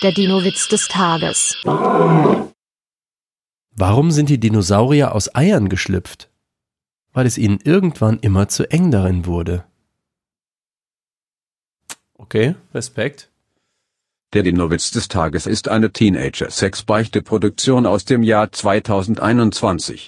Der Dino-Witz des Tages. Warum sind die Dinosaurier aus Eiern geschlüpft? Weil es ihnen irgendwann immer zu eng darin wurde. Okay, Respekt. Der Dino-Witz des Tages ist eine Teenager-Sex-Beichte-Produktion aus dem Jahr 2021.